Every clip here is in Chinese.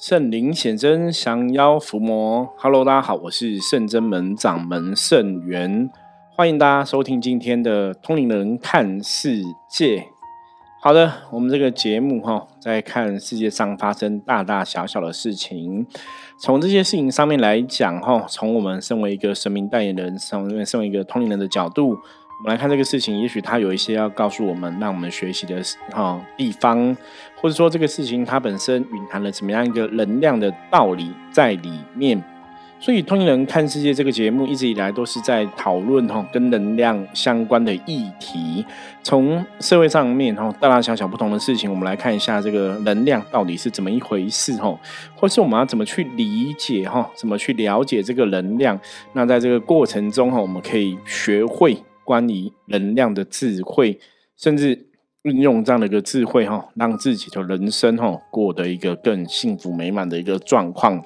圣灵显真，降妖伏魔。Hello，大家好，我是圣真门掌门圣元，欢迎大家收听今天的通灵人看世界。好的，我们这个节目哈，在看世界上发生大大小小的事情，从这些事情上面来讲哈，从我们身为一个神明代言人，从身为一个通灵人的角度。我们来看这个事情，也许它有一些要告诉我们，让我们学习的哈地方，或者说这个事情它本身蕴含了怎么样一个能量的道理在里面。所以，通灵人看世界这个节目一直以来都是在讨论哈跟能量相关的议题，从社会上面哈大大小小不同的事情，我们来看一下这个能量到底是怎么一回事哈，或是我们要怎么去理解哈，怎么去了解这个能量？那在这个过程中哈，我们可以学会。关于能量的智慧，甚至运用这样的一个智慧哈，让自己的人生哈过得一个更幸福美满的一个状况。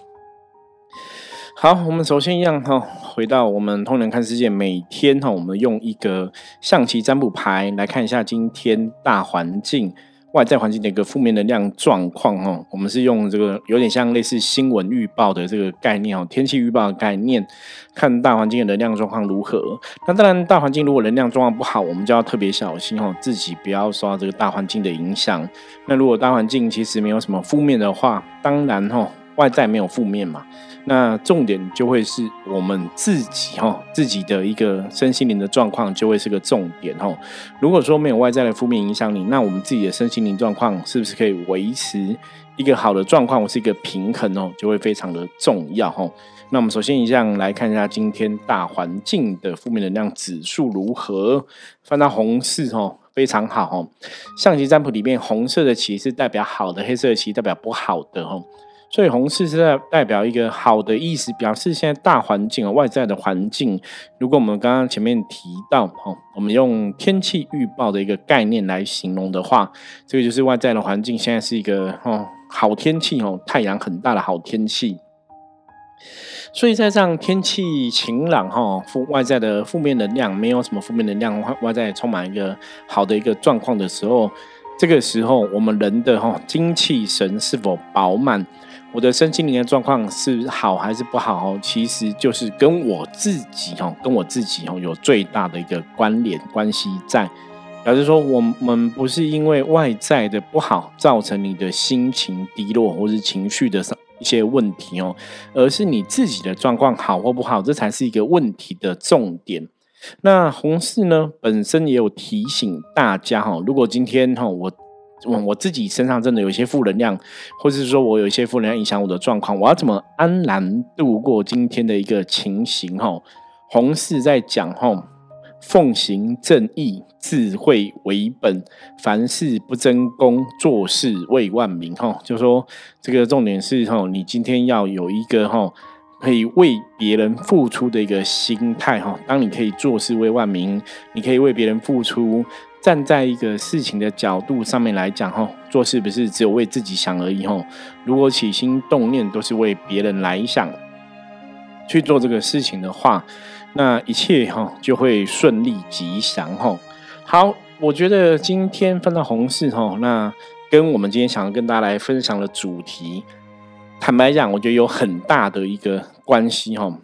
好，我们首先一样哈，回到我们通人看世界，每天哈，我们用一个象棋占卜牌来看一下今天大环境。外在环境的一个负面能量状况，哈，我们是用这个有点像类似新闻预报的这个概念，哦，天气预报的概念，看大环境的能量状况如何。那当然，大环境如果能量状况不好，我们就要特别小心，哦，自己不要受到这个大环境的影响。那如果大环境其实没有什么负面的话，当然，哦。外在没有负面嘛，那重点就会是我们自己哈，自己的一个身心灵的状况就会是个重点哈。如果说没有外在的负面影响你，那我们自己的身心灵状况是不是可以维持一个好的状况，是一个平衡哦，就会非常的重要哈。那我们首先一样来看一下今天大环境的负面能量指数如何，翻到红四哦，非常好哦。象棋占卜里面，红色的棋是代表好的，黑色的棋代表不好的哦。所以红四是在代表一个好的意思，表示现在大环境啊，外在的环境。如果我们刚刚前面提到，哈，我们用天气预报的一个概念来形容的话，这个就是外在的环境现在是一个哦好天气哦，太阳很大的好天气。所以在这样天气晴朗哈，负外在的负面能量没有什么负面能量，外外在充满一个好的一个状况的时候，这个时候我们人的哈精气神是否饱满？我的身心灵的状况是好还是不好哦？其实就是跟我自己哦，跟我自己哦有最大的一个关联关系在，表示说我们不是因为外在的不好造成你的心情低落或是情绪的上一些问题哦，而是你自己的状况好或不好，这才是一个问题的重点。那红四呢本身也有提醒大家哈，如果今天哈我。我自己身上真的有一些负能量，或者是说我有一些负能量影响我的状况，我要怎么安然度过今天的一个情形？哈，红四在讲哈，奉行正义，智慧为本，凡事不争功，做事为万民。哈，就说这个重点是哈，你今天要有一个哈，可以为别人付出的一个心态。哈，当你可以做事为万民，你可以为别人付出。站在一个事情的角度上面来讲，哈，做事不是只有为自己想而已，哈。如果起心动念都是为别人来想，去做这个事情的话，那一切哈就会顺利吉祥，哈。好，我觉得今天分到红事，哈，那跟我们今天想要跟大家来分享的主题，坦白讲，我觉得有很大的一个关系，哈。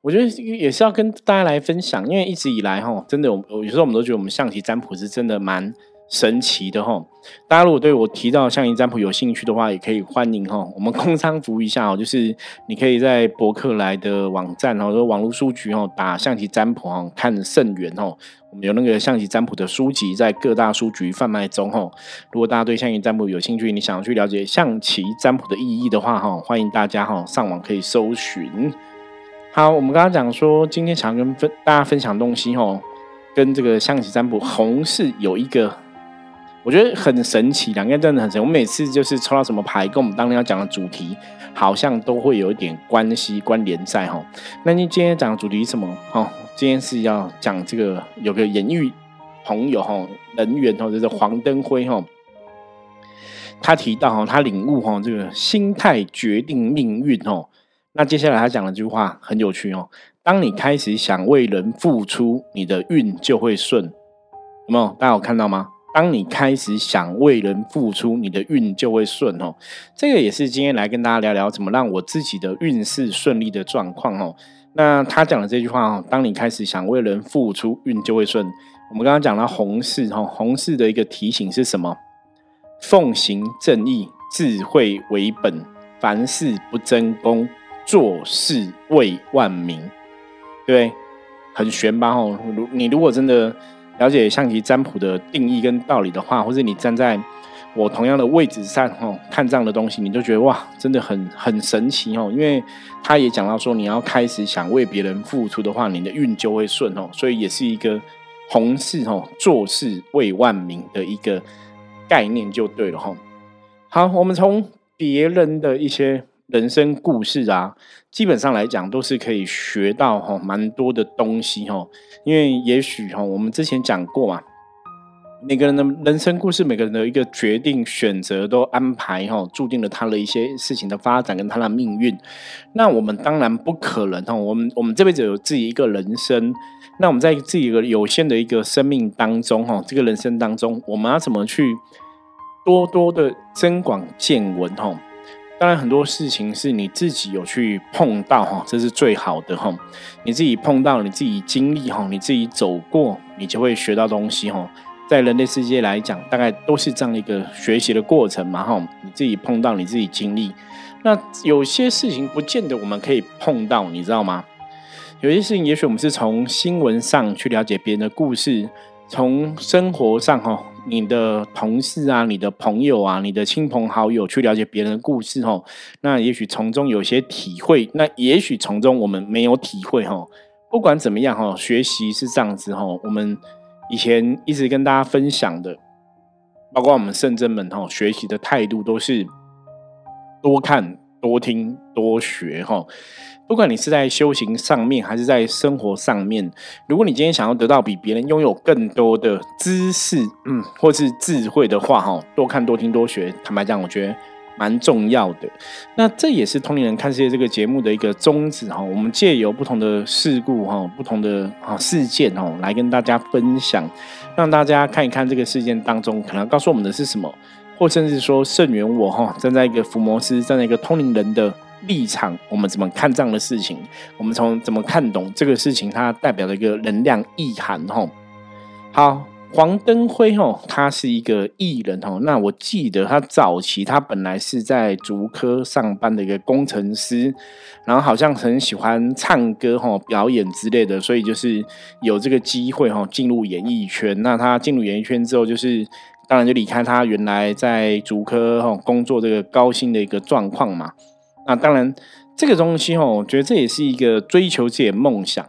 我觉得也是要跟大家来分享，因为一直以来哈，真的我有时候我们都觉得我们象棋占卜是真的蛮神奇的哈。大家如果对我提到象棋占卜有兴趣的话，也可以欢迎哈，我们空仓服一下哦，就是你可以在博客来的网站哦，说网络书局哦，打象棋占卜哦，看圣元哦，我们有那个象棋占卜的书籍在各大书局贩卖中哦。如果大家对象棋占卜有兴趣，你想要去了解象棋占卜的意义的话哈，欢迎大家哈上网可以搜寻。好，我们刚刚讲说，今天想跟分大家分享东西哦，跟这个象棋占卜红是有一个，我觉得很神奇，两个人真的很神。我每次就是抽到什么牌，跟我们当天要讲的主题，好像都会有一点关系关联在哈。那你今天讲的主题是什么？哦，今天是要讲这个有个演艺朋友哈，人员哦，就是黄登辉哈，他提到哈，他领悟哈，这个心态决定命运哦。那接下来他讲了句话很有趣哦，当你开始想为人付出，你的运就会顺，有没有？大家有看到吗？当你开始想为人付出，你的运就会顺哦。这个也是今天来跟大家聊聊怎么让我自己的运势顺利的状况哦。那他讲的这句话哦，当你开始想为人付出，运就会顺。我们刚刚讲到红事哈，红事的一个提醒是什么？奉行正义，智慧为本，凡事不争功，做事为万民。对，很玄吧？哦，如你如果真的。了解象棋占卜的定义跟道理的话，或者你站在我同样的位置上哦，看这样的东西，你就觉得哇，真的很很神奇哦。因为他也讲到说，你要开始想为别人付出的话，你的运就会顺哦。所以也是一个红事哦，做事为万民的一个概念就对了哈。好，我们从别人的一些。人生故事啊，基本上来讲都是可以学到哈蛮多的东西哈，因为也许哈我们之前讲过嘛，每个人的人生故事，每个人的一个决定选择都安排哈，注定了他的一些事情的发展跟他的命运。那我们当然不可能哈，我们我们这辈子有自己一个人生，那我们在自己一个有限的一个生命当中哈，这个人生当中，我们要怎么去多多的增广见闻哈？当然，很多事情是你自己有去碰到哈，这是最好的哈。你自己碰到，你自己经历哈，你自己走过，你就会学到东西哈。在人类世界来讲，大概都是这样一个学习的过程嘛哈。你自己碰到，你自己经历。那有些事情不见得我们可以碰到，你知道吗？有些事情，也许我们是从新闻上去了解别人的故事，从生活上哈。你的同事啊，你的朋友啊，你的亲朋好友去了解别人的故事哦，那也许从中有些体会，那也许从中我们没有体会哈。不管怎么样哈，学习是这样子哈。我们以前一直跟大家分享的，包括我们圣真们哈，学习的态度都是多看、多听、多学哈。不管你是在修行上面，还是在生活上面，如果你今天想要得到比别人拥有更多的知识，嗯，或是智慧的话，哈，多看多听多学，坦白讲，我觉得蛮重要的。那这也是通灵人看世界这个节目的一个宗旨，哈，我们借由不同的事故，哈，不同的啊事件，哦，来跟大家分享，让大家看一看这个事件当中可能告诉我们的是什么，或甚至说圣元我，哈，站在一个伏魔师，站在一个通灵人的。立场，我们怎么看这样的事情？我们从怎么看懂这个事情，它代表的一个能量意涵？吼，好，黄登辉吼，他是一个艺人吼。那我记得他早期他本来是在竹科上班的一个工程师，然后好像很喜欢唱歌吼、表演之类的，所以就是有这个机会吼进入演艺圈。那他进入演艺圈之后，就是当然就离开他原来在竹科吼工作这个高薪的一个状况嘛。那当然，这个东西哦，我觉得这也是一个追求自己的梦想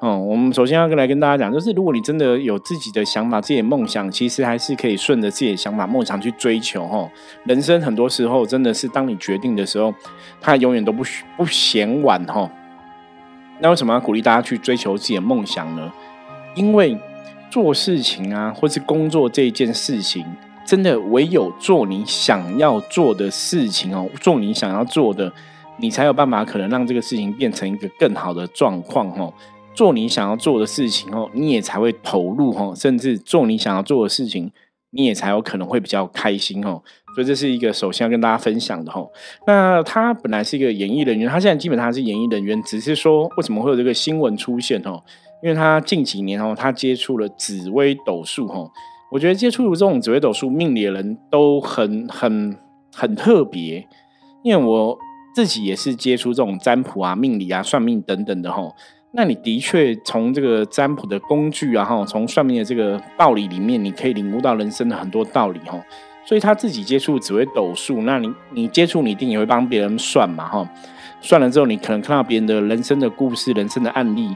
哦。我们首先要来跟大家讲，就是如果你真的有自己的想法、自己的梦想，其实还是可以顺着自己的想法、梦想去追求哦。人生很多时候真的是当你决定的时候，它永远都不不嫌晚哈。那为什么要鼓励大家去追求自己的梦想呢？因为做事情啊，或是工作这一件事情。真的唯有做你想要做的事情哦，做你想要做的，你才有办法可能让这个事情变成一个更好的状况哦。做你想要做的事情哦，你也才会投入哦，甚至做你想要做的事情，你也才有可能会比较开心哦。所以这是一个首先要跟大家分享的哈。那他本来是一个演艺人员，他现在基本上是演艺人员，只是说为什么会有这个新闻出现哦？因为他近几年哦，他接触了紫微斗数哈。我觉得接触这种紫微斗数命理的人都很很很特别，因为我自己也是接触这种占卜啊、命理啊、算命等等的哈。那你的确从这个占卜的工具啊，哈，从算命的这个道理里面，你可以领悟到人生的很多道理哈。所以他自己接触紫微斗数，那你你接触你一定也会帮别人算嘛哈。算了之后，你可能看到别人的人生的故事、人生的案例，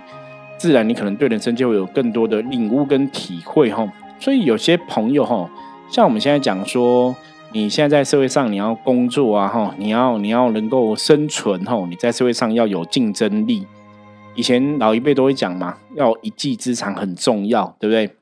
自然你可能对人生就会有更多的领悟跟体会哈。所以有些朋友哈，像我们现在讲说，你现在在社会上你要工作啊哈，你要你要能够生存哈，你在社会上要有竞争力。以前老一辈都会讲嘛，要一技之长很重要，对不对？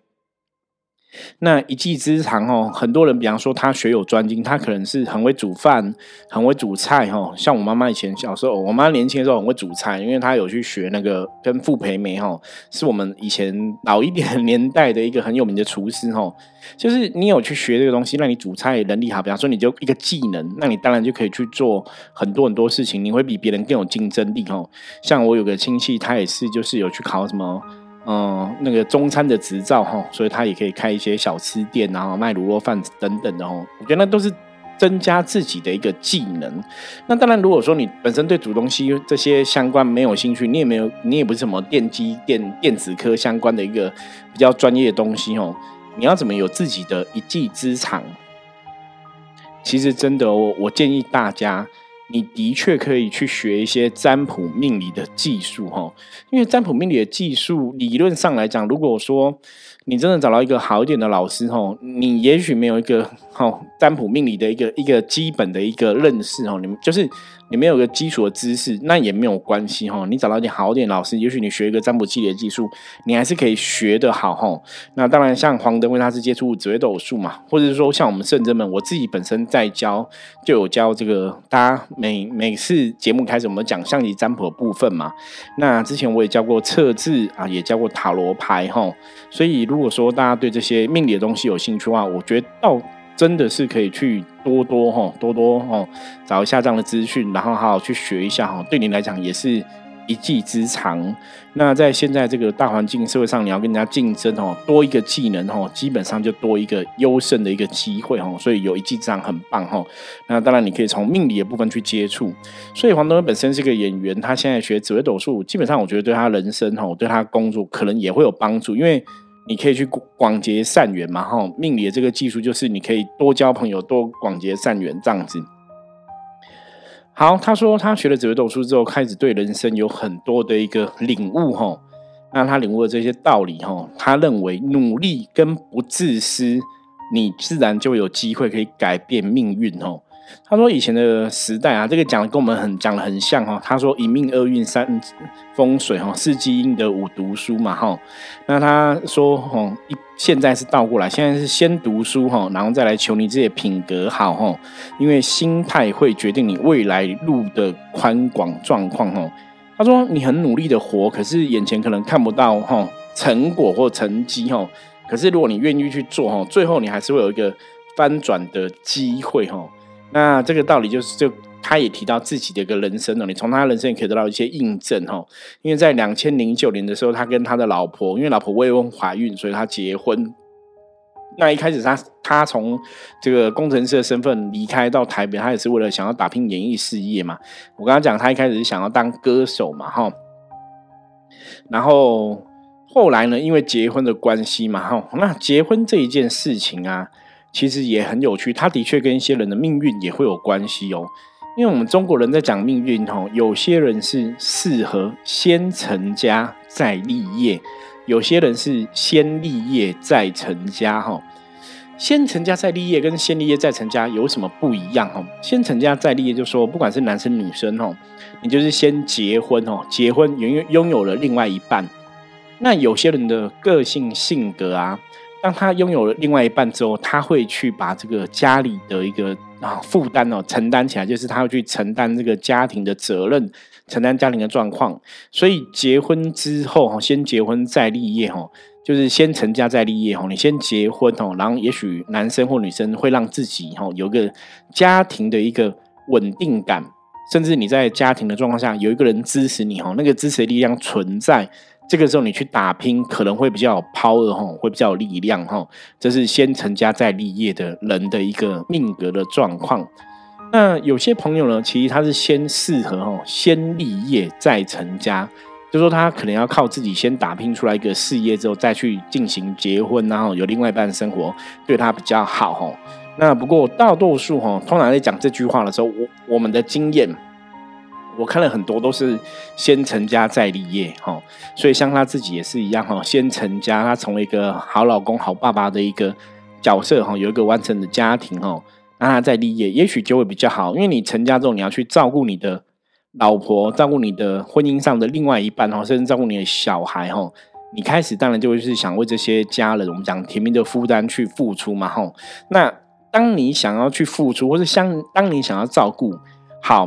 那一技之长哦，很多人比方说他学有专精，他可能是很会煮饭，很会煮菜哈。像我妈妈以前小时候，我妈年轻的时候很会煮菜，因为她有去学那个跟傅培梅哈，是我们以前老一点年代的一个很有名的厨师哈。就是你有去学这个东西，那你煮菜能力好，比方说你就一个技能，那你当然就可以去做很多很多事情，你会比别人更有竞争力哈。像我有个亲戚，他也是就是有去考什么。嗯，那个中餐的执照哈，所以他也可以开一些小吃店，然后卖卤肉饭等等的哦。我觉得那都是增加自己的一个技能。那当然，如果说你本身对煮东西这些相关没有兴趣，你也没有，你也不是什么电机电电子科相关的一个比较专业的东西哦。你要怎么有自己的一技之长？其实真的，我我建议大家。你的确可以去学一些占卜命理的技术，哈，因为占卜命理的技术理论上来讲，如果说你真的找到一个好一点的老师，哈，你也许没有一个好占卜命理的一个一个基本的一个认识，哦，你们就是。你没有个基础的知识，那也没有关系哈。你找到一点好点老师，也许你学一个占卜系列技术，你还是可以学得好哈。那当然，像黄德辉他是接触紫微斗数嘛，或者是说像我们圣真们，我自己本身在教，就有教这个。大家每每次节目开始，我们讲象棋占卜的部分嘛。那之前我也教过测字啊，也教过塔罗牌哈。所以如果说大家对这些命理的东西有兴趣的话，我觉得到。真的是可以去多多哈，多多哈找一下这样的资讯，然后好好去学一下哈，对你来讲也是一技之长。那在现在这个大环境社会上，你要跟人家竞争哦，多一个技能哦，基本上就多一个优胜的一个机会哦。所以有一技之长很棒哈。那当然你可以从命理的部分去接触。所以黄东本身是个演员，他现在学紫微斗数，基本上我觉得对他人生哈，对他工作可能也会有帮助，因为。你可以去广结善缘嘛，哈，命理的这个技术就是你可以多交朋友，多广结善缘这样子。好，他说他学了紫微斗数之后，开始对人生有很多的一个领悟，哈。那他领悟了这些道理，哈，他认为努力跟不自私，你自然就有机会可以改变命运，哈。他说：“以前的时代啊，这个讲的跟我们很讲的很像哈。他说一命二运三风水哈，四积阴德五读书嘛哈。那他说哈，一现在是倒过来，现在是先读书哈，然后再来求你自己品格好哈。因为心态会决定你未来路的宽广状况哈。他说你很努力的活，可是眼前可能看不到哈成果或成绩哈。可是如果你愿意去做哈，最后你还是会有一个翻转的机会哈。”那这个道理就是，就他也提到自己的一个人生哦，你从他人生也可以得到一些印证哈。因为在两千零九年的时候，他跟他的老婆，因为老婆未婚怀孕，所以他结婚。那一开始他他从这个工程师的身份离开到台北，他也是为了想要打拼演艺事业嘛。我刚刚讲他一开始是想要当歌手嘛哈，然后后来呢，因为结婚的关系嘛哈，那结婚这一件事情啊。其实也很有趣，他的确跟一些人的命运也会有关系哦。因为我们中国人在讲命运哦，有些人是适合先成家再立业，有些人是先立业再成家哈。先成家再立业跟先立业再成家有什么不一样哦？先成家再立业就说，不管是男生女生哦，你就是先结婚哦，结婚拥拥有了另外一半。那有些人的个性性格啊。当他拥有了另外一半之后，他会去把这个家里的一个啊负担哦承担起来，就是他会去承担这个家庭的责任，承担家庭的状况。所以结婚之后哈，先结婚再立业哈，就是先成家再立业哈。你先结婚哦，然后也许男生或女生会让自己哈有个家庭的一个稳定感，甚至你在家庭的状况下有一个人支持你哈，那个支持的力量存在。这个时候你去打拼，可能会比较有 power 哈，会比较有力量哈。这是先成家再立业的人的一个命格的状况。那有些朋友呢，其实他是先适合哈，先立业再成家，就说他可能要靠自己先打拼出来一个事业之后，再去进行结婚，然后有另外一半生活，对他比较好哈。那不过大多数哈，通常在讲这句话的时候，我我们的经验。我看了很多都是先成家再立业，哈，所以像他自己也是一样，哈，先成家，他成为一个好老公、好爸爸的一个角色，哈，有一个完整的家庭，哈，那他再立业，也许就会比较好，因为你成家之后，你要去照顾你的老婆，照顾你的婚姻上的另外一半，哈，甚至照顾你的小孩，哈，你开始当然就会是想为这些家人，我们讲甜蜜的负担去付出嘛，哈。那当你想要去付出，或是像当你想要照顾好，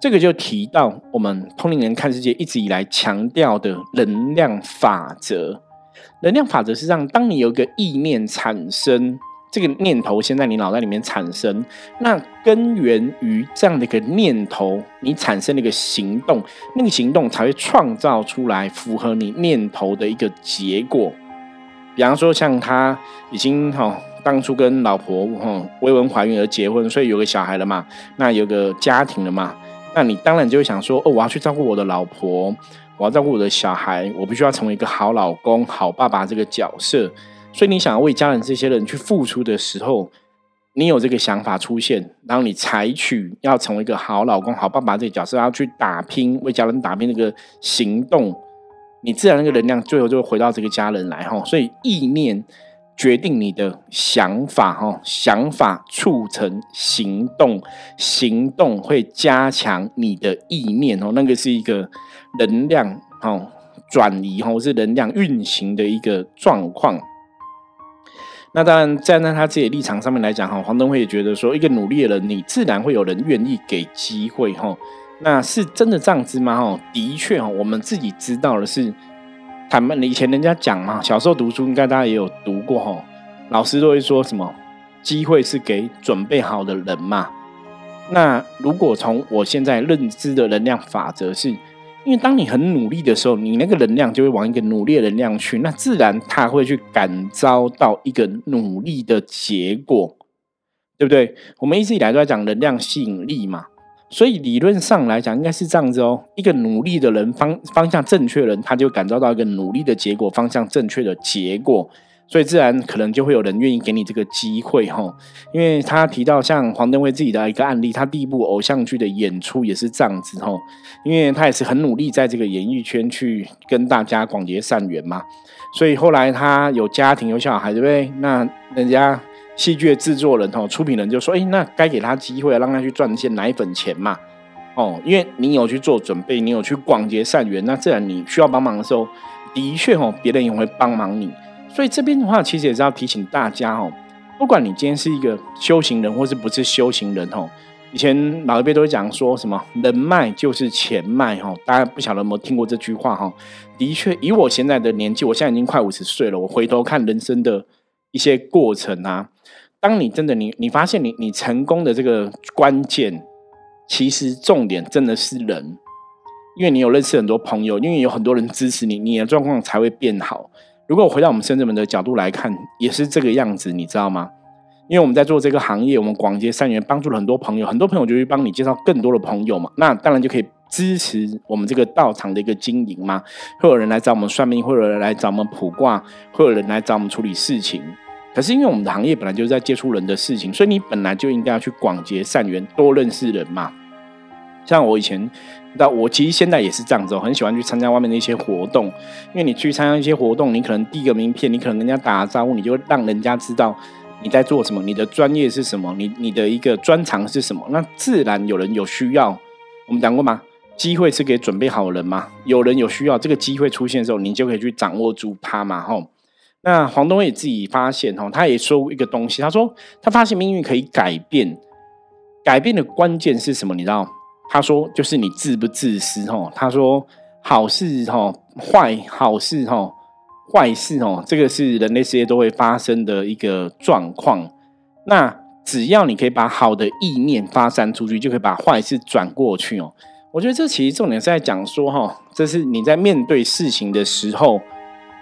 这个就提到我们通灵人看世界一直以来强调的能量法则。能量法则是让当你有一个意念产生。这个念头先在你脑袋里面产生，那根源于这样的一个念头，你产生的一个行动，那个行动才会创造出来符合你念头的一个结果。比方说，像他已经哈当初跟老婆哈未婚怀孕而结婚，所以有个小孩了嘛，那有个家庭了嘛，那你当然就会想说，哦，我要去照顾我的老婆，我要照顾我的小孩，我必须要成为一个好老公、好爸爸这个角色。所以你想要为家人这些人去付出的时候，你有这个想法出现，然后你采取要成为一个好老公、好爸爸这个角色，要去打拼为家人打拼那个行动，你自然那个能量最后就会回到这个家人来哈。所以意念决定你的想法哈，想法促成行动，行动会加强你的意念哦，那个是一个能量哦转移哈，或是能量运行的一个状况。那当然，站在他自己的立场上面来讲，哈，黄登辉也觉得说，一个努力的人，你自然会有人愿意给机会，哈，那是真的这样子吗？哈，的确，哈，我们自己知道的是，他们以前人家讲嘛，小时候读书应该大家也有读过，哈，老师都会说什么，机会是给准备好的人嘛。那如果从我现在认知的能量法则是。因为当你很努力的时候，你那个能量就会往一个努力的能量去，那自然它会去感召到一个努力的结果，对不对？我们一直以来都在讲能量吸引力嘛，所以理论上来讲应该是这样子哦。一个努力的人方方向正确的人，他就感召到一个努力的结果方向正确的结果。所以自然可能就会有人愿意给你这个机会哈，因为他提到像黄登辉自己的一个案例，他第一部偶像剧的演出也是这样子哈，因为他也是很努力在这个演艺圈去跟大家广结善缘嘛，所以后来他有家庭有小孩对不对？那人家戏剧的制作人哈出品人就说，哎，那该给他机会，让他去赚一些奶粉钱嘛，哦，因为你有去做准备，你有去广结善缘，那自然你需要帮忙的时候，的确哦，别人也会帮忙你。所以这边的话，其实也是要提醒大家哦，不管你今天是一个修行人，或是不是修行人哦，以前老一辈都会讲说什么人脉就是钱脉哈，大家不晓得有没有听过这句话哈？的确，以我现在的年纪，我现在已经快五十岁了，我回头看人生的一些过程啊，当你真的你你发现你你成功的这个关键，其实重点真的是人，因为你有认识很多朋友，因为有很多人支持你，你的状况才会变好。如果回到我们深圳门的角度来看，也是这个样子，你知道吗？因为我们在做这个行业，我们广结善缘，帮助了很多朋友，很多朋友就会帮你介绍更多的朋友嘛。那当然就可以支持我们这个道场的一个经营吗。会有人来找我们算命，会有人来找我们卜卦，会有人来找我们处理事情。可是因为我们的行业本来就是在接触人的事情，所以你本来就应该要去广结善缘，多认识人嘛。像我以前。那我其实现在也是这样子，我很喜欢去参加外面的一些活动，因为你去参加一些活动，你可能递个名片，你可能跟人家打招呼，你就让人家知道你在做什么，你的专业是什么，你你的一个专长是什么，那自然有人有需要。我们讲过吗？机会是给准备好人吗？有人有需要，这个机会出现的时候，你就可以去掌握住它嘛，吼。那黄东也自己发现，吼，他也说一个东西，他说他发现命运可以改变，改变的关键是什么？你知道？他说：“就是你自不自私吼。”他说：“好事吼，坏好事吼，坏事哦，这个是人类世界都会发生的一个状况。那只要你可以把好的意念发散出去，就可以把坏事转过去哦。我觉得这其实重点是在讲说哈，这是你在面对事情的时候，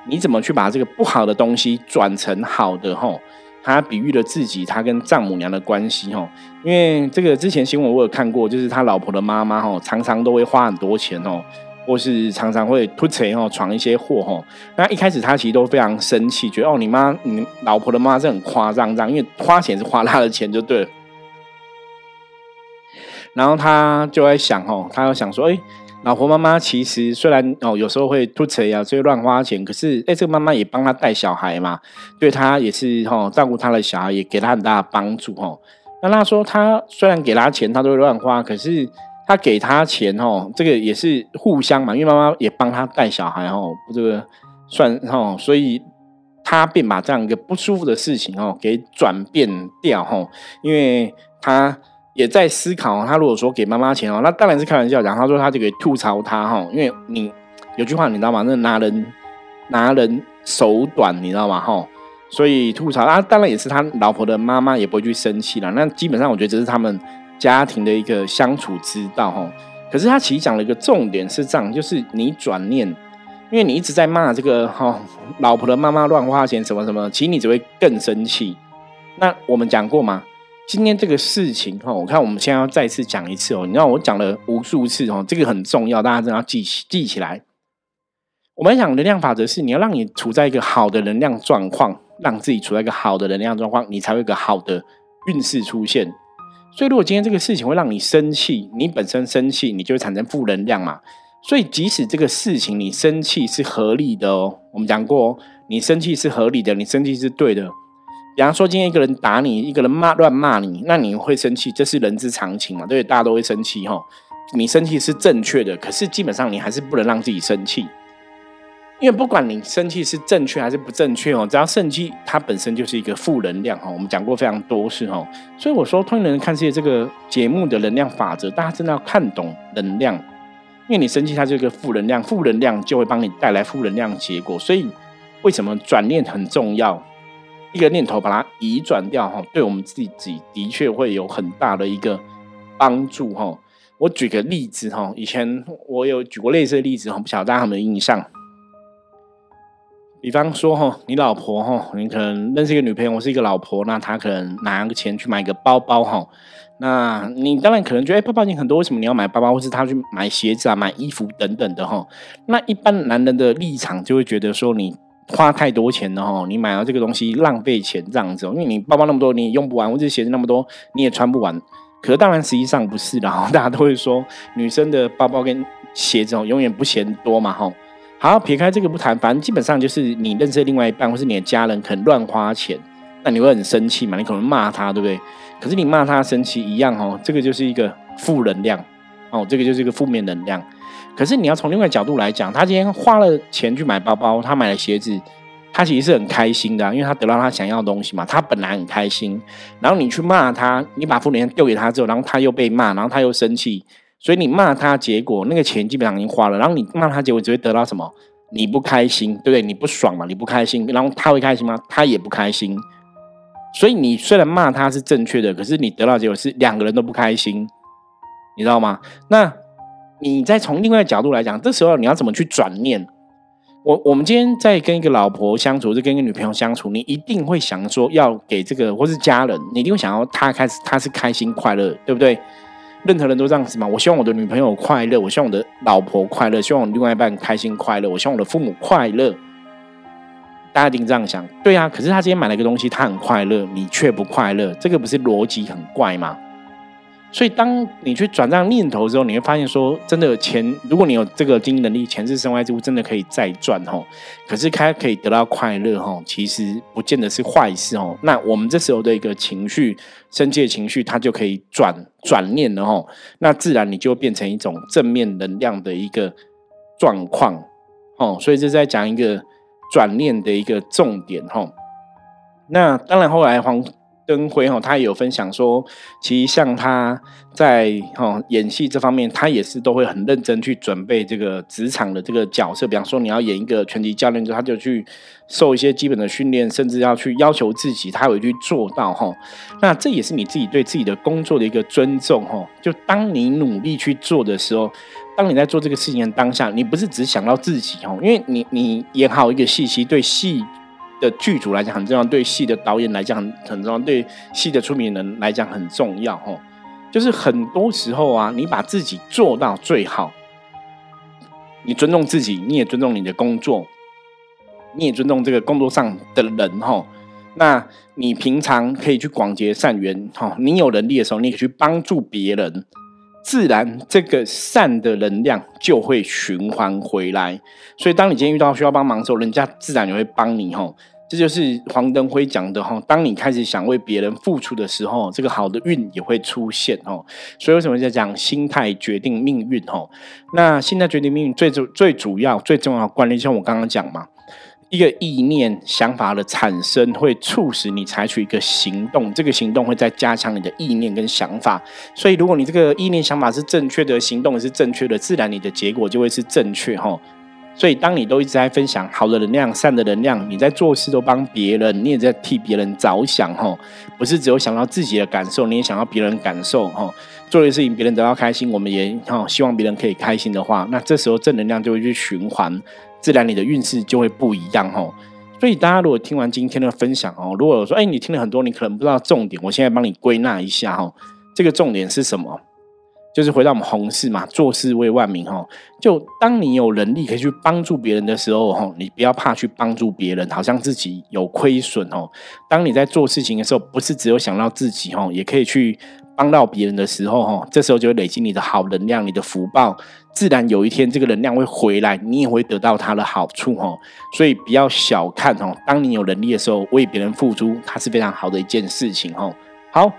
你怎么去把这个不好的东西转成好的哈。”他比喻了自己，他跟丈母娘的关系哈，因为这个之前新闻我有看过，就是他老婆的妈妈哈，常常都会花很多钱哦，或是常常会突钱哦，闯一些祸哈。那一开始他其实都非常生气，觉得哦，你妈，你老婆的妈是很夸张这样，因为花钱是花他的钱就对了。然后他就在想哦，他要想说，哎。老婆妈妈其实虽然哦有时候会突车啊，所以乱花钱，可是哎，这个妈妈也帮他带小孩嘛，对他也是哈照顾他的小孩，也给他很大的帮助哈。那他说他虽然给他钱，他都会乱花，可是他给他钱哦，这个也是互相嘛，因为妈妈也帮他带小孩哦，这个算哈，所以他便把这样一个不舒服的事情哦给转变掉哈，因为他也在思考，他如果说给妈妈钱哦，那当然是开玩笑讲，他说他就给吐槽他哈，因为你有句话你知道吗？那拿人拿人手短，你知道吗？哈，所以吐槽啊，当然也是他老婆的妈妈也不会去生气了。那基本上我觉得这是他们家庭的一个相处之道哈。可是他其实讲了一个重点是这样，就是你转念。因为你一直在骂这个哈老婆的妈妈乱花钱什么什么，其实你只会更生气。那我们讲过吗？今天这个事情哈，我看我们现在要再次讲一次哦。你知道我讲了无数次哦，这个很重要，大家真的要记记起来。我们讲能量法则是，你要让你处在一个好的能量状况，让自己处在一个好的能量状况，你才会有个好的运势出现。所以，如果今天这个事情会让你生气，你本身生气，你就会产生负能量嘛。所以，即使这个事情你生气是合理的哦，我们讲过，哦你生气是合理的，你生气是对的。比方说，今天一个人打你，一个人骂乱骂你，那你会生气，这是人之常情嘛？对，大家都会生气哈。你生气是正确的，可是基本上你还是不能让自己生气，因为不管你生气是正确还是不正确哦，只要生气，它本身就是一个负能量哈。我们讲过非常多次哈，所以我说《通人看世界》这个节目的能量法则，大家真的要看懂能量。因为你生气，它就是个负能量，负能量就会帮你带来负能量结果。所以，为什么转念很重要？一个念头把它移转掉，哈，对我们自己的确会有很大的一个帮助，哈。我举个例子，哈，以前我有举过类似的例子，哈，不晓得大家有没有印象？比方说，哈，你老婆，哈，你可能认识一个女朋友，我是一个老婆，那她可能拿个钱去买个包包，哈。那你当然可能觉得，哎，包包已经很多，为什么你要买包包，或是他去买鞋子啊、买衣服等等的哈？那一般男人的立场就会觉得说，你花太多钱了哈，你买了这个东西浪费钱这样子，因为你包包那么多，你也用不完，或者鞋子那么多，你也穿不完。可是当然实际上不是的哈，大家都会说，女生的包包跟鞋子哦，永远不嫌多嘛哈。好，撇开这个不谈，反正基本上就是你认识的另外一半，或是你的家人肯乱花钱，那你会很生气嘛？你可能骂他，对不对？可是你骂他生气一样哦，这个就是一个负能量哦，这个就是一个负面能量。可是你要从另外角度来讲，他今天花了钱去买包包，他买了鞋子，他其实是很开心的，因为他得到他想要的东西嘛，他本来很开心。然后你去骂他，你把负能量丢给他之后，然后他又被骂，然后他又生气，所以你骂他，结果那个钱基本上已经花了。然后你骂他，结果只会得到什么？你不开心，对不对？你不爽嘛？你不开心，然后他会开心吗？他也不开心。所以你虽然骂他是正确的，可是你得到结果是两个人都不开心，你知道吗？那你再从另外角度来讲，这时候你要怎么去转念？我我们今天在跟一个老婆相处，是跟一个女朋友相处，你一定会想说要给这个或是家人，你一定会想要他开始他是开心快乐，对不对？任何人都这样子嘛。我希望我的女朋友快乐，我希望我的老婆快乐，希望我另外一半开心快乐，我希望我的父母快乐。大家一定这样想，对啊。可是他今天买了一个东西，他很快乐，你却不快乐，这个不是逻辑很怪吗？所以当你去转这样念头之后，你会发现说，真的钱，如果你有这个经营能力，钱是身外之物，真的可以再赚吼。可是他可以得到快乐吼，其实不见得是坏事哦。那我们这时候的一个情绪，生气的情绪，它就可以转转念了吼。那自然你就变成一种正面能量的一个状况哦。所以这是在讲一个。转念的一个重点哈，那当然后来黄登辉哈，他也有分享说，其实像他在哈演戏这方面，他也是都会很认真去准备这个职场的这个角色。比方说你要演一个拳击教练，就他就去受一些基本的训练，甚至要去要求自己，他会去做到哈。那这也是你自己对自己的工作的一个尊重哈。就当你努力去做的时候。当你在做这个事情的当下，你不是只想到自己哦，因为你你演好一个戏，其实对戏的剧组来讲很重要，对戏的导演来讲很很重要，对戏的出品人来讲很重要哦。就是很多时候啊，你把自己做到最好，你尊重自己，你也尊重你的工作，你也尊重这个工作上的人哈。那你平常可以去广结善缘哈，你有能力的时候，你可以去帮助别人。自然，这个善的能量就会循环回来。所以，当你今天遇到需要帮忙的时候，人家自然也会帮你。吼，这就是黄登辉讲的哈。当你开始想为别人付出的时候，这个好的运也会出现哦。所以为什么在讲心态决定命运哦？那心态决定命运最主最主要最重要的观念，像我刚刚讲嘛。一个意念想法的产生，会促使你采取一个行动，这个行动会在加强你的意念跟想法。所以，如果你这个意念想法是正确的，行动也是正确的，自然你的结果就会是正确哈。所以，当你都一直在分享好的能量、善的能量，你在做事都帮别人，你也在替别人着想哈，不是只有想到自己的感受，你也想要别人感受哈。做的事情别人得到开心，我们也哈希望别人可以开心的话，那这时候正能量就会去循环。自然你的运势就会不一样哦。所以大家如果听完今天的分享哦，如果说哎你听了很多，你可能不知道重点，我现在帮你归纳一下哈。这个重点是什么？就是回到我们红事嘛，做事为万民哈。就当你有能力可以去帮助别人的时候哈，你不要怕去帮助别人，好像自己有亏损哦。当你在做事情的时候，不是只有想到自己哦，也可以去。帮到别人的时候，哈，这时候就会累积你的好能量，你的福报，自然有一天这个能量会回来，你也会得到它的好处，哦。所以不要小看，哦，当你有能力的时候，为别人付出，它是非常好的一件事情，哦。好。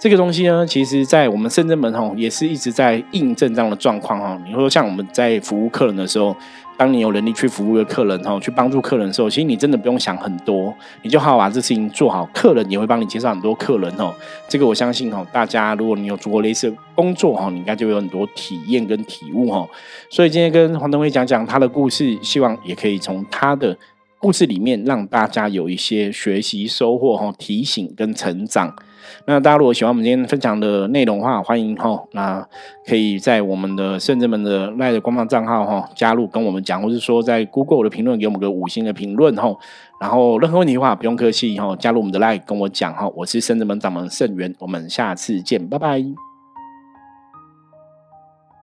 这个东西呢，其实，在我们深圳门吼，也是一直在印证这样的状况哈。你说像我们在服务客人的时候，当你有能力去服务的客人哈，去帮助客人的时候，其实你真的不用想很多，你就好好把这事情做好，客人也会帮你介绍很多客人哦。这个我相信哈，大家如果你有做过类似的工作哈，你应该就有很多体验跟体悟哈。所以今天跟黄登辉讲讲他的故事，希望也可以从他的故事里面让大家有一些学习收获哈，提醒跟成长。那大家如果喜欢我们今天分享的内容的话，欢迎哈，那可以在我们的圣者们的赖的官方账号哈加入跟我们讲，或是说在 Google 的评论给我们个五星的评论哈。然后任何问题的话不用客气哈，加入我们的赖跟我讲哈。我是圣者们掌门圣元，我们下次见，拜拜。